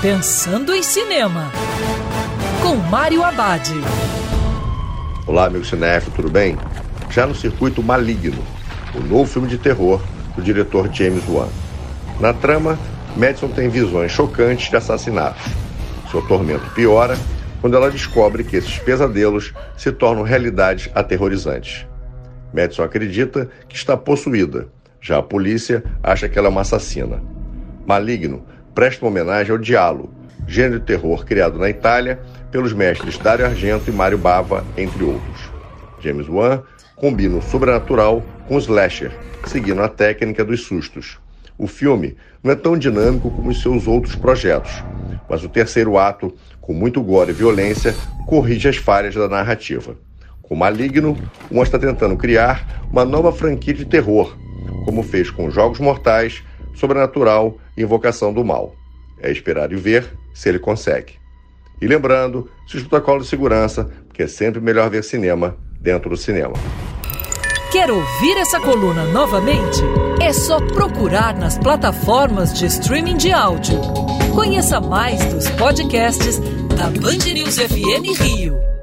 Pensando em Cinema, com Mário Abad. Olá, amigo cinéfilo, tudo bem? Já no circuito Maligno, o novo filme de terror do diretor James Wan. Na trama, Madison tem visões chocantes de assassinatos. Seu tormento piora quando ela descobre que esses pesadelos se tornam realidades aterrorizantes. Madison acredita que está possuída, já a polícia acha que ela é uma assassina. Maligno presta uma homenagem ao Diallo, gênero de terror criado na Itália pelos mestres Dario Argento e Mário Bava, entre outros. James Wan combina o sobrenatural com o slasher, seguindo a técnica dos sustos. O filme não é tão dinâmico como os seus outros projetos, mas o terceiro ato, com muito gore e violência, corrige as falhas da narrativa. Com Maligno, Wan está tentando criar uma nova franquia de terror, como fez com Jogos Mortais, Sobrenatural e Invocação do Mal. É esperar e ver se ele consegue. E lembrando, se protocolo de segurança, porque é sempre melhor ver cinema dentro do cinema. Quer ouvir essa coluna novamente? É só procurar nas plataformas de streaming de áudio. Conheça mais dos podcasts da Band News FM Rio.